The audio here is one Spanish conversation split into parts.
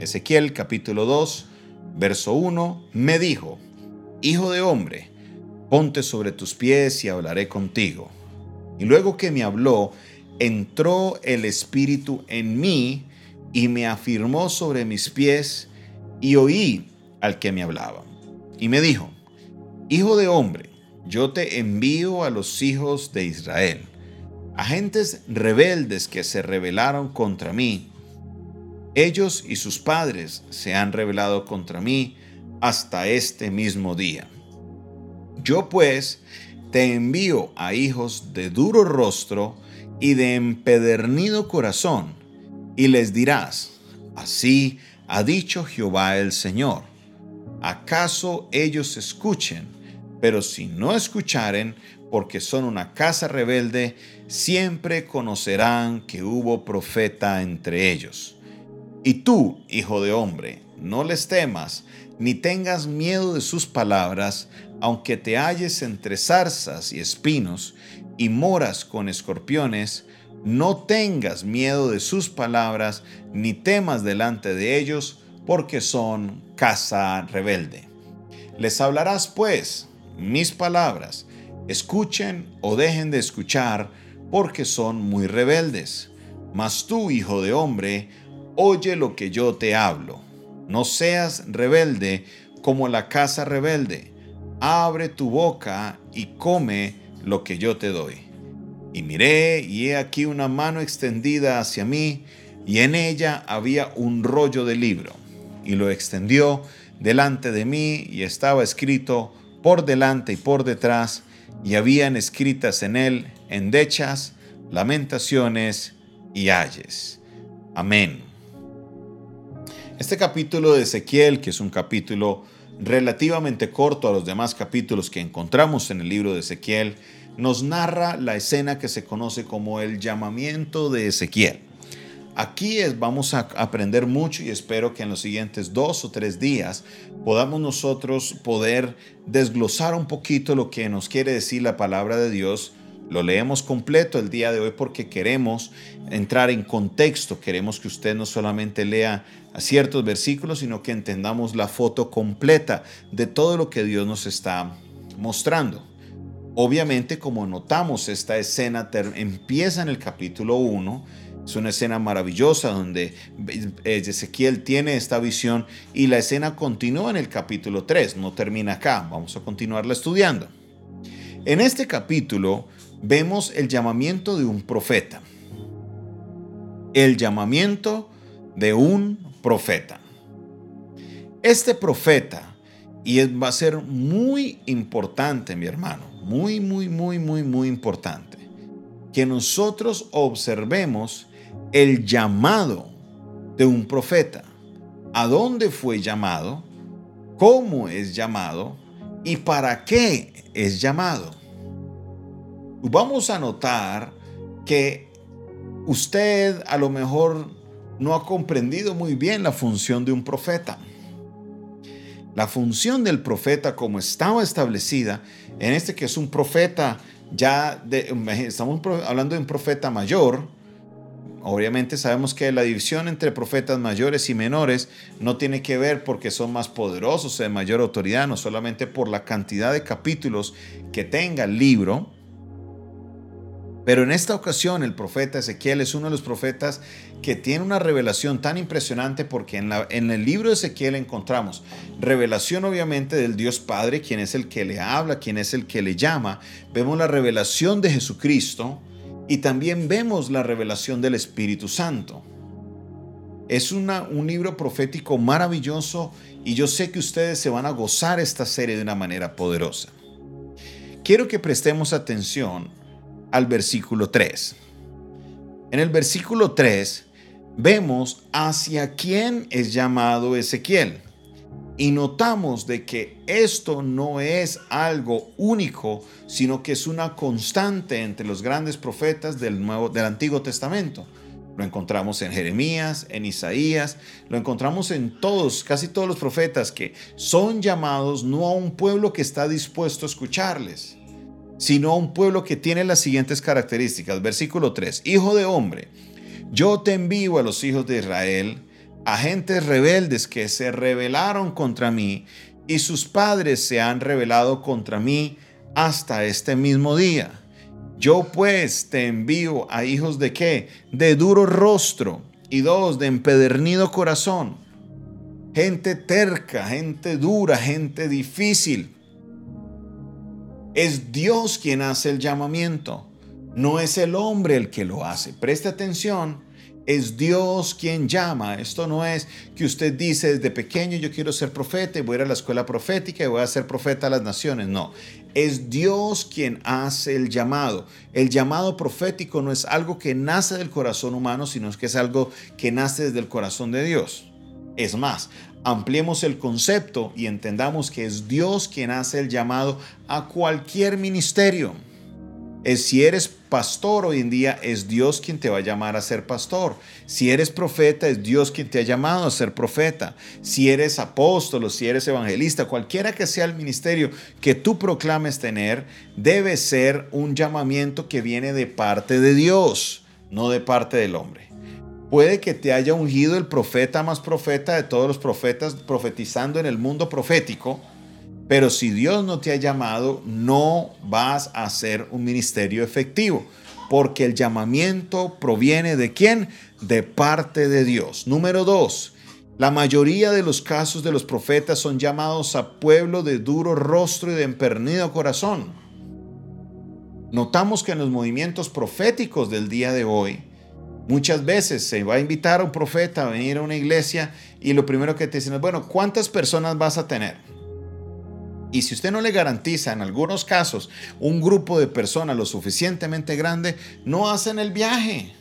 Ezequiel capítulo 2, verso 1, me dijo, Hijo de hombre, ponte sobre tus pies y hablaré contigo. Y luego que me habló, entró el Espíritu en mí y me afirmó sobre mis pies y oí al que me hablaba. Y me dijo, Hijo de hombre, yo te envío a los hijos de Israel, agentes rebeldes que se rebelaron contra mí. Ellos y sus padres se han rebelado contra mí hasta este mismo día. Yo pues te envío a hijos de duro rostro y de empedernido corazón, y les dirás, así ha dicho Jehová el Señor. ¿Acaso ellos escuchen? Pero si no escucharen, porque son una casa rebelde, siempre conocerán que hubo profeta entre ellos. Y tú, hijo de hombre, no les temas, ni tengas miedo de sus palabras, aunque te halles entre zarzas y espinos, y moras con escorpiones, no tengas miedo de sus palabras, ni temas delante de ellos, porque son casa rebelde. Les hablarás pues mis palabras, escuchen o dejen de escuchar, porque son muy rebeldes. Mas tú, hijo de hombre, oye lo que yo te hablo. No seas rebelde como la casa rebelde. Abre tu boca y come lo que yo te doy. Y miré, y he aquí una mano extendida hacia mí, y en ella había un rollo de libro. Y lo extendió delante de mí, y estaba escrito por delante y por detrás, y habían escritas en él endechas, lamentaciones y ayes. Amén. Este capítulo de Ezequiel, que es un capítulo relativamente corto a los demás capítulos que encontramos en el libro de Ezequiel, nos narra la escena que se conoce como el llamamiento de Ezequiel. Aquí vamos a aprender mucho y espero que en los siguientes dos o tres días podamos nosotros poder desglosar un poquito lo que nos quiere decir la palabra de Dios. Lo leemos completo el día de hoy porque queremos entrar en contexto, queremos que usted no solamente lea ciertos versículos, sino que entendamos la foto completa de todo lo que Dios nos está mostrando. Obviamente, como notamos, esta escena empieza en el capítulo 1. Es una escena maravillosa donde Ezequiel tiene esta visión y la escena continúa en el capítulo 3, no termina acá, vamos a continuarla estudiando. En este capítulo vemos el llamamiento de un profeta. El llamamiento de un profeta. Este profeta, y va a ser muy importante, mi hermano, muy, muy, muy, muy, muy importante, que nosotros observemos el llamado de un profeta. ¿A dónde fue llamado? ¿Cómo es llamado? ¿Y para qué es llamado? Vamos a notar que usted a lo mejor no ha comprendido muy bien la función de un profeta. La función del profeta como estaba establecida en este que es un profeta ya de, estamos hablando de un profeta mayor. Obviamente sabemos que la división entre profetas mayores y menores no tiene que ver porque son más poderosos de mayor autoridad, no solamente por la cantidad de capítulos que tenga el libro, pero en esta ocasión el profeta Ezequiel es uno de los profetas que tiene una revelación tan impresionante porque en, el libro de Ezequiel encontramos revelación obviamente del Dios Padre, quien es el que le habla, quien es el que le llama. Vemos la revelación de Jesucristo y también vemos la revelación del Espíritu Santo. Es una, un libro profético maravilloso y yo sé que ustedes se van a gozar esta serie de una manera poderosa. Quiero que prestemos atención al versículo 3. En el versículo 3 vemos hacia quién es llamado Ezequiel. Y notamos de que esto no es algo único, sino que es una constante entre los grandes profetas del, Nuevo, del Antiguo Testamento. Lo encontramos en Jeremías, en Isaías, lo encontramos en todos, casi todos los profetas que son llamados no a un pueblo que está dispuesto a escucharles, sino a un pueblo que tiene las siguientes características. Versículo 3, Hijo de hombre, yo te envío a los hijos de Israel, agentes rebeldes que se rebelaron contra mí y sus padres se han rebelado contra mí hasta este mismo día. Yo pues te envío a hijos de qué? De duro rostro y dos, de empedernido corazón. Gente terca, gente dura, gente difícil. Es Dios quien hace el llamamiento, no es el hombre el que lo hace. Preste atención es Dios quien llama. Esto no es que usted dice desde pequeño yo quiero ser profeta y voy a ir a la escuela profética y voy a ser profeta a las naciones. No, es Dios quien hace el llamado. El llamado profético no es algo que nace del corazón humano, sino que es algo que nace desde el corazón de Dios. Es más, ampliemos el concepto y entendamos que es Dios quien hace el llamado a cualquier ministerio es si eres pastor hoy en día, es Dios quien te va a llamar a ser pastor. Si eres profeta, es Dios quien te ha llamado a ser profeta. Si eres apóstol si eres evangelista, cualquiera que sea el ministerio que tú proclames tener, debe ser un llamamiento que viene de parte de Dios, no de parte del hombre. Puede que te haya ungido el profeta más profeta de todos los profetas profetizando en el mundo profético, pero si Dios no te ha llamado, no vas a hacer un ministerio efectivo, porque el llamamiento proviene de quién? De parte de Dios. Número dos, la mayoría de los casos de los profetas son llamados a pueblo de duro rostro y de empernido corazón. Notamos que en los movimientos proféticos del día de hoy, muchas veces se va a invitar a un profeta a venir a una iglesia y lo primero que te dicen es, bueno, ¿cuántas personas vas a tener? Y si usted no le garantiza en algunos casos un grupo de personas lo suficientemente grande, no hacen el viaje.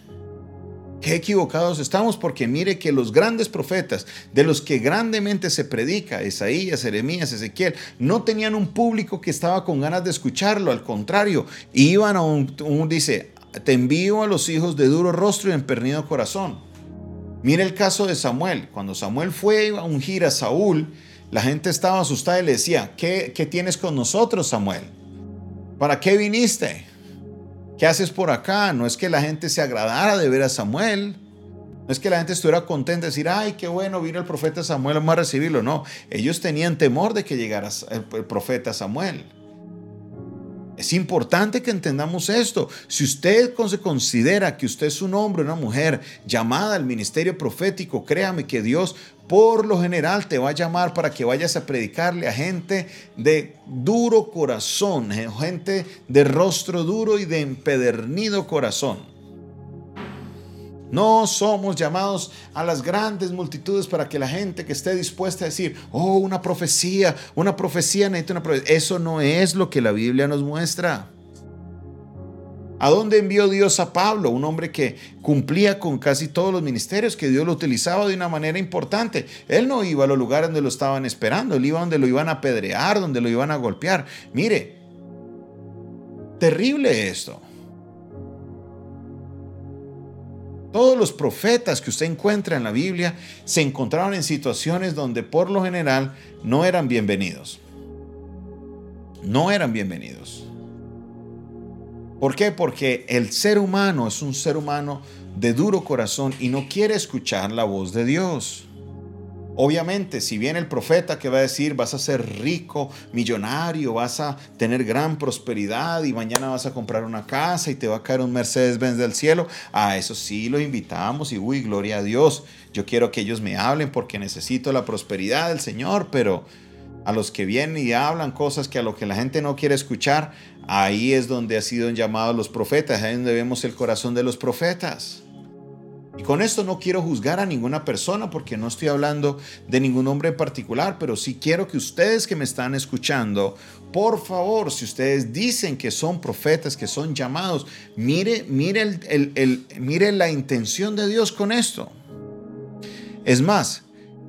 Qué equivocados estamos porque mire que los grandes profetas, de los que grandemente se predica, Isaías, Jeremías, Ezequiel, no tenían un público que estaba con ganas de escucharlo, al contrario, iban a un, dice, te envío a los hijos de duro rostro y empernido corazón. Mire el caso de Samuel, cuando Samuel fue a ungir a Saúl, la gente estaba asustada y le decía, ¿qué, tienes con nosotros, Samuel? ¿Para qué viniste? ¿Qué haces por acá? No es que la gente se agradara de ver a Samuel. No es que la gente estuviera contenta de decir, ay, qué bueno, vino el profeta Samuel, vamos a recibirlo. No, ellos tenían temor de que llegara el profeta Samuel. Es importante que entendamos esto. Si usted se considera que usted es un hombre, una mujer llamada al ministerio profético, créame que Dios por lo general te va a llamar para que vayas a predicarle a gente de duro corazón, eh, gente de rostro duro y de empedernido corazón. No somos llamados a las grandes multitudes para que la gente que esté dispuesta a decir, oh, una profecía, una profecía, necesita una profecía. Eso no es lo que la Biblia nos muestra. ¿A dónde envió Dios a Pablo? Un hombre que cumplía con casi todos los ministerios, que Dios lo utilizaba de una manera importante. Él no iba a los lugares donde lo estaban esperando, él iba donde lo iban a apedrear, donde lo iban a golpear. Mire, terrible esto. Todos los profetas que usted encuentra en la Biblia se encontraron en situaciones donde por lo general no eran bienvenidos. No eran bienvenidos. ¿Por qué? Porque el ser humano es un ser humano de duro corazón y no quiere escuchar la voz de Dios. Obviamente, si viene el profeta que va a decir, vas a ser rico, millonario, vas a tener gran prosperidad y mañana vas a comprar una casa y te va a caer un Mercedes-Benz del cielo, a eso sí lo invitamos y uy, gloria a Dios. Yo quiero que ellos me hablen porque necesito la prosperidad del Señor, pero a los que vienen y hablan cosas que a lo que la gente no quiere escuchar, ahí es donde ha sido llamados los profetas, ahí es donde vemos el corazón de los profetas. Y con esto no quiero juzgar a ninguna persona porque no estoy hablando de ningún hombre en particular, pero sí quiero que ustedes que me están escuchando, por favor, si ustedes dicen que son profetas, que son llamados, mire, mire, el, mire la intención de Dios con esto. Es más,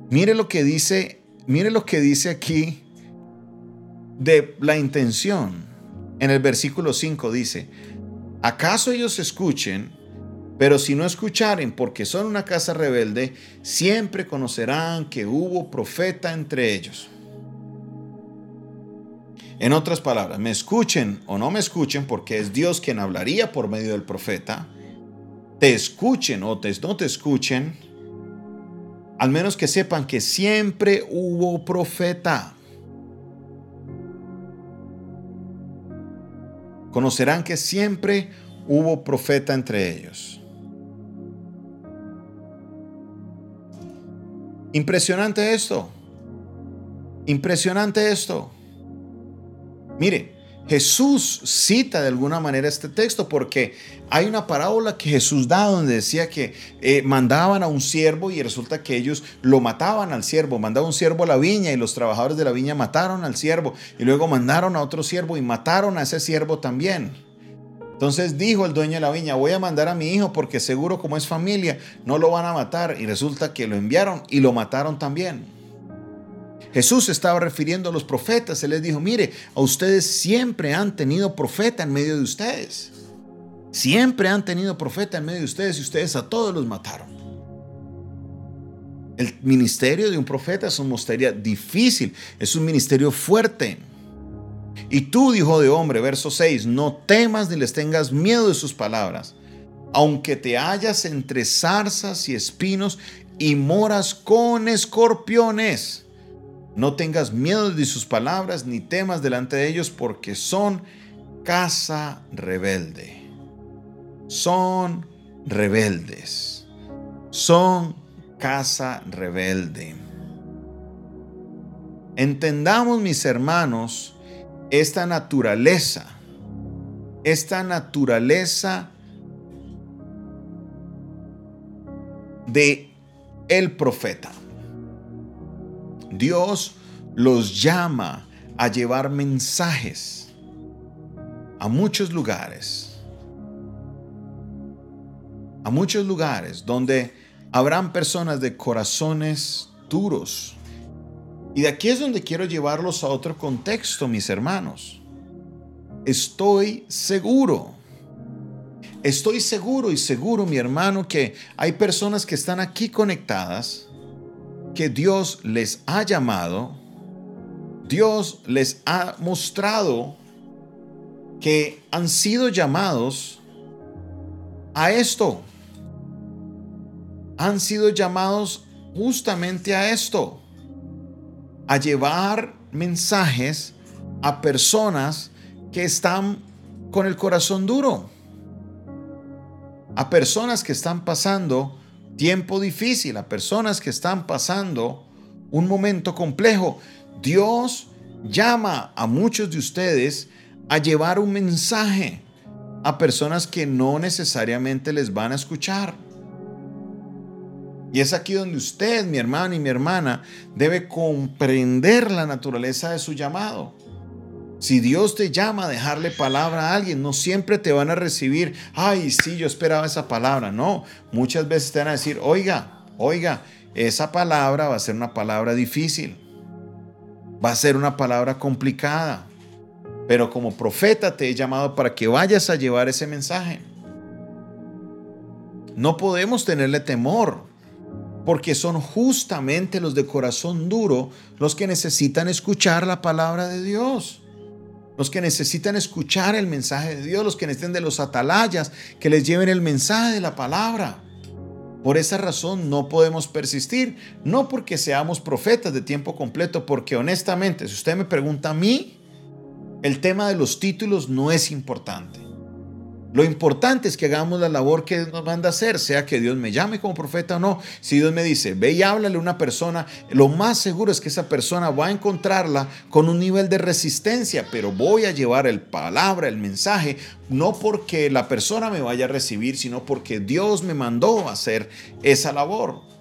mire lo que dice, mire lo que dice aquí de la intención. En el versículo 5 dice, ¿acaso ellos escuchen? Pero si no escucharen, porque son una casa rebelde, siempre conocerán que hubo profeta entre ellos. En otras palabras, me escuchen o no me escuchen, porque es Dios quien hablaría por medio del profeta. Te escuchen o te, no te escuchen. al menos que sepan que siempre hubo profeta. Conocerán que siempre hubo profeta entre ellos. Impresionante esto. Impresionante esto. Mire, Jesús cita de alguna manera este texto porque hay una parábola que Jesús da donde decía que eh, mandaban a un siervo y resulta que ellos lo mataban al siervo, mandaban un siervo a la viña y los trabajadores de la viña mataron al siervo y luego mandaron a otro siervo y mataron a ese siervo también. Entonces dijo el dueño de la viña, voy a mandar a mi hijo porque seguro como es familia no lo van a matar y resulta que lo enviaron y lo mataron también. Jesús estaba refiriendo a los profetas. Él les dijo, mire, a ustedes siempre han tenido profeta en medio de ustedes. Siempre han tenido profeta en medio de ustedes y ustedes a todos los mataron. El ministerio de un profeta es un ministerio difícil, es un ministerio fuerte. Y tú, hijo de hombre, verso 6, no temas ni les tengas miedo de sus palabras, aunque te hallas entre zarzas y espinos y moras con escorpiones no tengas miedo de sus palabras ni temas delante de ellos porque son casa rebelde. Son rebeldes. Son casa rebelde. Entendamos, mis hermanos, esta naturaleza, esta naturaleza de el profeta. Dios los llama a llevar mensajes a muchos lugares. A muchos lugares donde habrán personas de corazones duros. Y de aquí es donde quiero llevarlos a otro contexto, mis hermanos. Estoy seguro. Estoy seguro y seguro, mi hermano, que hay personas que están aquí conectadas que Dios les ha llamado, Dios les ha mostrado que han sido llamados a esto. Han sido llamados justamente a esto, a llevar mensajes a personas que están con el corazón duro, a personas que están pasando tiempo difícil, a personas que están pasando un momento complejo. Dios llama a muchos de ustedes a llevar un mensaje a personas que no necesariamente les van a escuchar. Y es aquí donde usted, mi hermano y mi hermana, debe comprender la naturaleza de su llamado. Si Dios te llama a dejarle palabra a alguien, no siempre te van a recibir, ay, sí, yo esperaba esa palabra. No, muchas veces te van a decir, oiga, oiga, esa palabra va a ser una palabra difícil. Va a ser una palabra complicada. Pero como profeta te he llamado para que vayas a llevar ese mensaje. No podemos tenerle temor, porque son justamente los de corazón duro los que necesitan escuchar la palabra de Dios los que necesitan escuchar el mensaje de Dios, los que necesitan de los atalayas, que les lleven el mensaje de la palabra. Por esa razón no podemos persistir, no porque seamos profetas de tiempo completo, porque honestamente, si usted me pregunta a mí, el tema de los títulos no es importante. Lo importante es que hagamos la labor que nos manda hacer, sea que Dios me llame como profeta o no. Si Dios me dice, ve y háblale a una persona, lo más seguro es que esa persona va a encontrarla con un nivel de resistencia, pero voy a llevar el palabra, el mensaje, no porque la persona me vaya a recibir, sino porque Dios me mandó a hacer esa labor.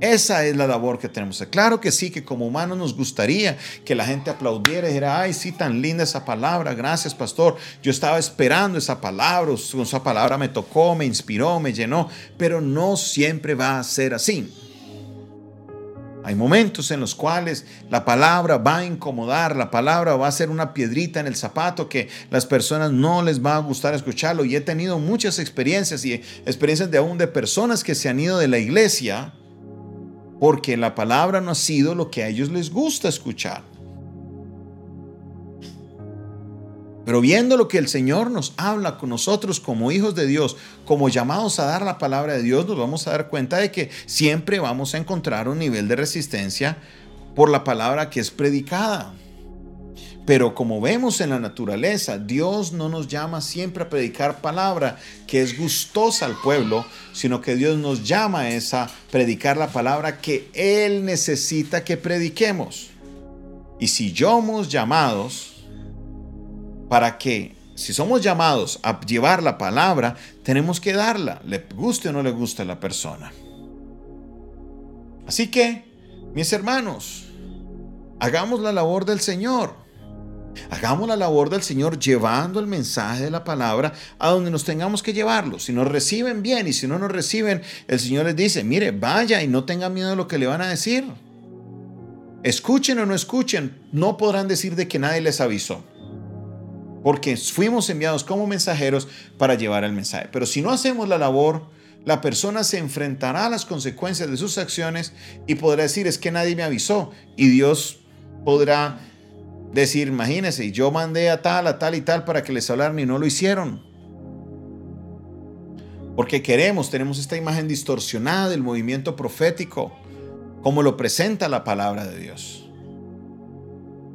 Esa es la labor que tenemos. Claro que sí, que como humanos nos gustaría que la gente aplaudiera y dijera, ay, sí, tan linda esa palabra, gracias pastor. Yo estaba esperando esa palabra, esa palabra me tocó, me inspiró, me llenó, pero no siempre va a ser así. Hay momentos en los cuales la palabra va a incomodar, la palabra va a ser una piedrita en el zapato que las personas no les va a gustar escucharlo. Y he tenido muchas experiencias y experiencias de aún de personas que se han ido de la iglesia porque la palabra no ha sido lo que a ellos les gusta escuchar. Pero viendo lo que el Señor nos habla con nosotros como hijos de Dios, como llamados a dar la palabra de Dios, nos vamos a dar cuenta de que siempre vamos a encontrar un nivel de resistencia por la palabra que es predicada. Pero como vemos en la naturaleza, Dios no nos llama siempre a predicar palabra que es gustosa al pueblo, sino que Dios nos llama a predicar la palabra que Él necesita que prediquemos. Y si somos llamados para que, si somos llamados a llevar la palabra, tenemos que darla, le guste o no le guste a la persona. Así que, mis hermanos, hagamos la labor del Señor. Hagamos la labor del Señor llevando el mensaje de la palabra a donde nos tengamos que llevarlo. Si nos reciben bien y si no nos reciben, el Señor les dice, mire, vaya y no tenga miedo de lo que le van a decir. Escuchen o no escuchen, no podrán decir de que nadie les avisó. Porque fuimos enviados como mensajeros para llevar el mensaje. Pero si no hacemos la labor, la persona se enfrentará a las consecuencias de sus acciones y podrá decir es que nadie me avisó. Y Dios podrá decir, imagínense, yo mandé a tal, a tal y tal para que les hablaran y no lo hicieron. Porque queremos, tenemos esta imagen distorsionada del movimiento profético como lo presenta la palabra de Dios.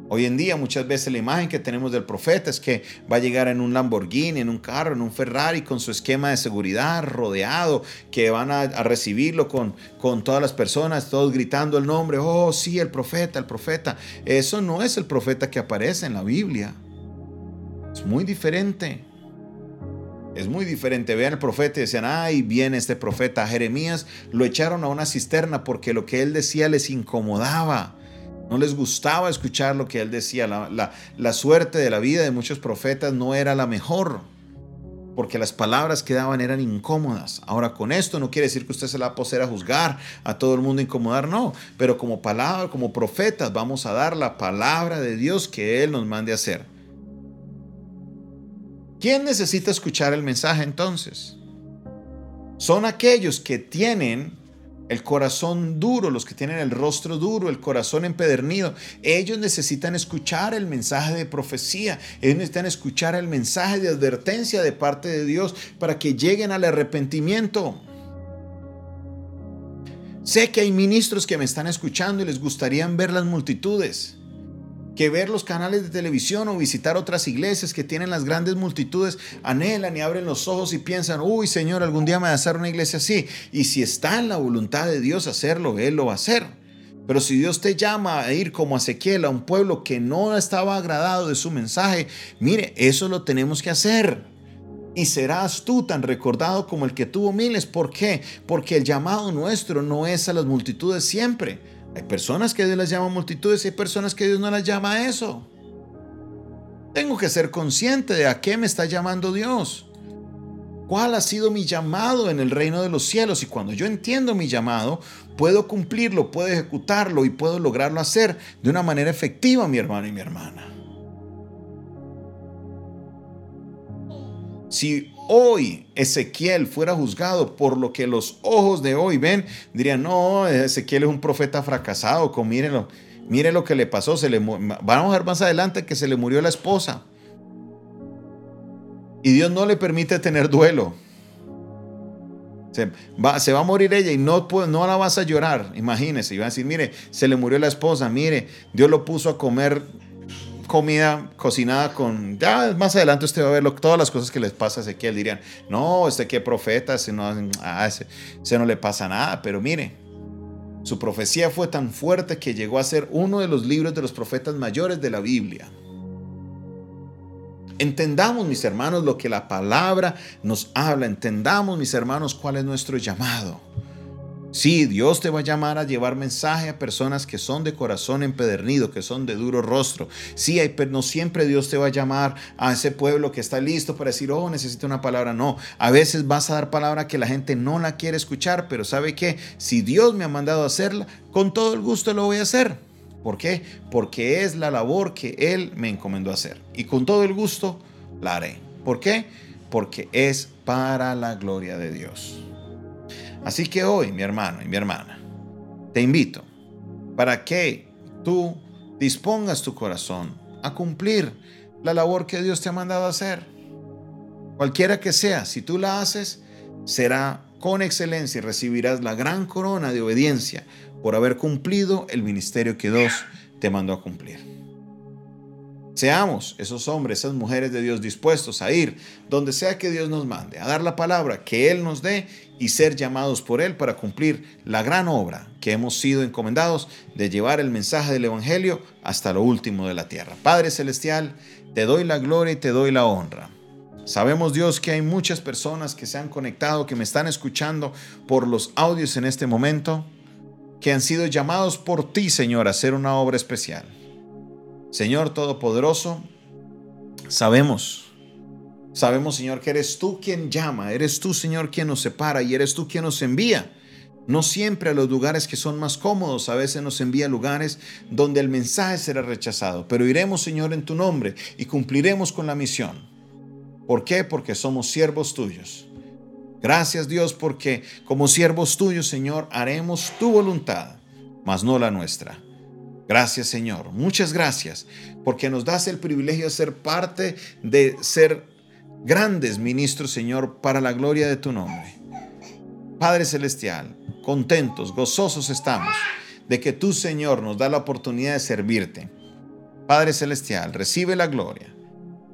Hoy en día muchas veces la imagen que tenemos del profeta es que va a llegar en un Lamborghini, en un carro, en un Ferrari con su esquema de seguridad rodeado, que van a, recibirlo con, con todas las personas, todos gritando el nombre, oh sí, el profeta, el profeta. Eso no es el profeta que aparece en la Biblia. Es muy diferente. Es muy diferente. Vean el profeta y decían, ay, viene este profeta. Jeremías lo echaron a una cisterna porque lo que él decía les incomodaba. No les gustaba escuchar lo que él decía. La, la, suerte de la vida de muchos profetas no era la mejor. Porque las palabras que daban eran incómodas. Ahora, con esto no quiere decir que usted se la va a juzgar, a todo el mundo incomodar, no. Pero como palabra, como profetas, vamos a dar la palabra de Dios que Él nos mande hacer. ¿Quién necesita escuchar el mensaje entonces? Son aquellos que tienen el corazón duro, los que tienen el rostro duro, el corazón empedernido. Ellos necesitan escuchar el mensaje de profecía, ellos necesitan escuchar el mensaje de advertencia de parte de Dios para que lleguen al arrepentimiento. Sé que hay ministros que me están escuchando y les gustaría ver las multitudes que ver los canales de televisión o visitar otras iglesias que tienen las grandes multitudes, anhelan y abren los ojos y piensan, uy Señor, algún día me va a hacer una iglesia así. Y si está en la voluntad de Dios hacerlo, Él lo va a hacer. Pero si Dios te llama a ir como Ezequiel, a un pueblo que no estaba agradado de su mensaje, mire, eso lo tenemos que hacer. Y serás tú tan recordado como el que tuvo miles. ¿Por qué? Porque el llamado nuestro no es a las multitudes siempre hay personas que Dios las llama multitudes y hay personas que Dios no las llama a eso. Tengo que ser consciente de a qué me está llamando Dios. ¿Cuál ha sido mi llamado en el reino de los cielos? Y cuando yo entiendo mi llamado, puedo cumplirlo, puedo ejecutarlo y puedo lograrlo hacer de una manera efectiva, mi hermano y mi hermana. Si hoy Ezequiel fuera juzgado por lo que los ojos de hoy ven, dirían, no, Ezequiel es un profeta fracasado, con, mírenlo, mire lo que le pasó, se le, vamos a ver más adelante que se le murió la esposa. Y Dios no le permite tener duelo. Se va, se va, a morir ella y no, no la vas a llorar. Imagínese, y va a decir, mire, se le murió la esposa, mire, Dios lo puso a comer comida cocinada con. Ya más adelante usted va a ver todas las cosas que les pasa a Ezequiel. Dirían, no, este que profeta, no, ah, ese, no le pasa nada. Pero mire, su profecía fue tan fuerte que llegó a ser uno de los libros de los profetas mayores de la Biblia. Entendamos, mis hermanos, lo que la palabra nos habla. Entendamos, mis hermanos, cuál es nuestro llamado. Sí, Dios te va a llamar a llevar mensaje a personas que son de corazón empedernido, que son de duro rostro. Sí, pero no siempre Dios te va a llamar a ese pueblo que está listo para decir, oh, necesito una palabra. No, a veces vas a dar palabra que la gente no la quiere escuchar, pero ¿sabe qué? Si Dios me ha mandado hacerla, con todo el gusto lo voy a hacer. ¿Por qué? Porque es la labor que Él me encomendó hacer. Y con todo el gusto la haré. ¿Por qué? Porque es para la gloria de Dios. Así que hoy, mi hermano y mi hermana, te invito para que tú dispongas tu corazón a cumplir la labor que Dios te ha mandado hacer. Cualquiera que sea, si tú la haces, será con excelencia y recibirás la gran corona de obediencia por haber cumplido el ministerio que Dios te mandó a cumplir. Seamos esos hombres, esas mujeres de Dios dispuestos a ir donde sea que Dios nos mande, a dar la palabra que Él nos dé y ser llamados por Él para cumplir la gran obra que hemos sido encomendados de llevar el mensaje del Evangelio hasta lo último de la tierra. Padre Celestial, te doy la gloria y te doy la honra. Sabemos Dios que hay muchas personas que se han conectado, que me están escuchando por los audios en este momento, que han sido llamados por ti, Señor, a hacer una obra especial. Señor Todopoderoso, sabemos, sabemos Señor que eres tú quien llama, eres tú Señor quien nos separa y eres tú quien nos envía. No siempre a los lugares que son más cómodos, a veces nos envía lugares donde el mensaje será rechazado, pero iremos Señor en tu nombre y cumpliremos con la misión. ¿Por qué? Porque somos siervos tuyos. Gracias Dios porque como siervos tuyos Señor haremos tu voluntad, mas no la nuestra. Gracias Señor, muchas gracias, porque nos das el privilegio de ser parte de ser grandes ministros, Señor, para la gloria de tu nombre. Padre Celestial, contentos, gozosos estamos de que tú, Señor, nos da la oportunidad de servirte. Padre Celestial, recibe la gloria,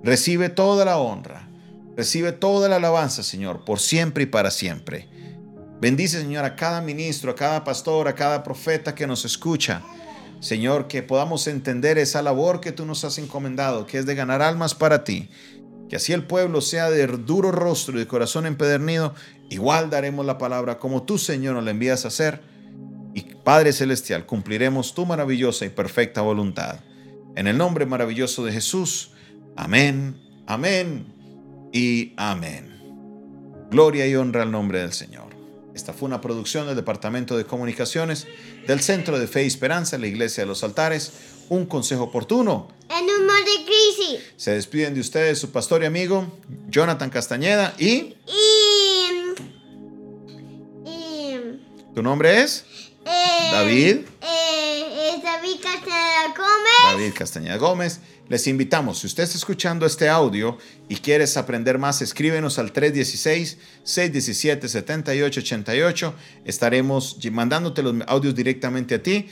recibe toda la honra, recibe toda la alabanza, Señor, por siempre y para siempre. Bendice, Señor, a cada ministro, a cada pastor, a cada profeta que nos escucha Señor, que podamos entender esa labor que tú nos has encomendado, que es de ganar almas para ti. Que así el pueblo sea de duro rostro y de corazón empedernido, igual daremos la palabra como tú, Señor, nos la envías a hacer. Y Padre Celestial, cumpliremos tu maravillosa y perfecta voluntad. En el nombre maravilloso de Jesús. Amén, amén y amén. Gloria y honra al nombre del Señor. Esta fue una producción del Departamento de Comunicaciones del Centro de Fe y Esperanza, la Iglesia de los Altares. Un consejo oportuno. En un mundo de crisis. Se despiden de ustedes su pastor y amigo Jonathan Castañeda y... Y... y ¿Tu nombre es? eh, David. Eh, es David Castaneda Gómez. David Castañeda Gómez. Les invitamos, si usted está escuchando este audio y quieres aprender más, escríbenos al 316-617-7888. Estaremos mandándote los audios directamente a ti